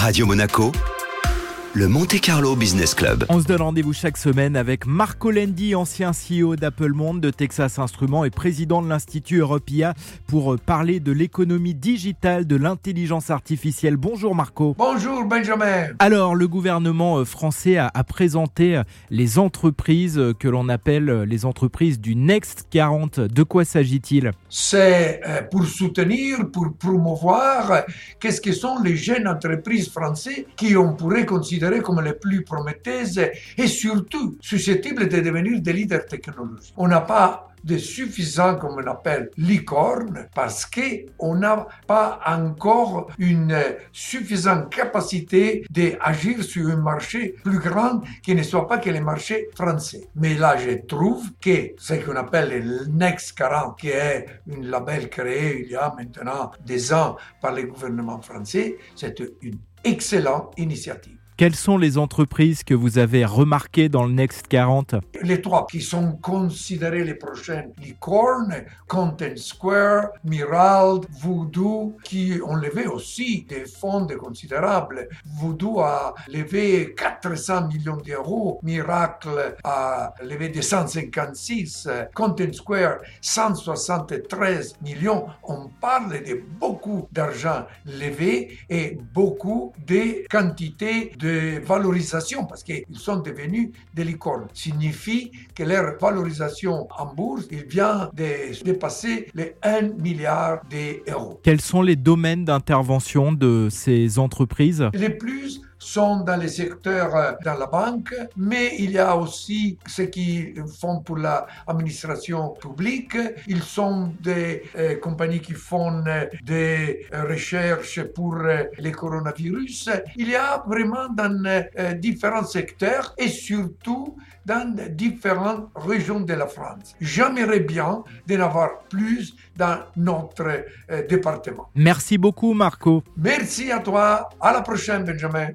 Radio Monaco, le Monte Carlo Business Club. On se donne rendez-vous chaque semaine avec Marco Lendi, ancien CEO d'Apple Monde, de Texas Instruments et président de l'Institut Europia pour parler de l'économie digitale, de l'intelligence artificielle. Bonjour Marco. Bonjour Benjamin. Alors, le gouvernement euh, français a, a présenté euh, les entreprises euh, que l'on appelle les entreprises du Next 40. De quoi s'agit-il? C'est euh, pour soutenir, pour promouvoir euh, qu'est-ce que sont les jeunes entreprises françaises qui on pourrait considérer comme les plus prometteuses et surtout susceptibles de devenir des leaders technologiques. On n'a pas de suffisant, comme on appelle, licorne, parce qu'on n'a pas encore une suffisante capacité d'agir sur un marché plus grand qui ne soit pas que le marché français. Mais là, je trouve que ce qu'on appelle le Next 40, qui est un label créé il y a maintenant des ans par le gouvernement français, c'est une excellente initiative. Quelles sont les entreprises que vous avez remarquées dans le Next 40 Les trois qui sont considérés les prochaines licornes, Content Square, Mirald, Voodoo, qui ont levé aussi des fonds considérables. Voodoo a levé 400 millions d'euros, Miracle a levé 256, Content Square 173 millions. On parle de beaucoup d'argent levé et beaucoup de quantités de valorisation parce qu'ils sont devenus des licornes. Signifie que leur valorisation en bourse, il vient de dépasser les 1 milliard d'euros. Quels sont les domaines d'intervention de ces entreprises? Les plus sont dans les secteurs euh, dans la banque, mais il y a aussi ceux qui font pour l'administration publique. Ils sont des euh, compagnies qui font euh, des recherches pour euh, le coronavirus. Il y a vraiment dans euh, différents secteurs et surtout dans différentes régions de la France. J'aimerais bien d'en avoir plus dans notre département. Merci beaucoup Marco. Merci à toi. À la prochaine, Benjamin.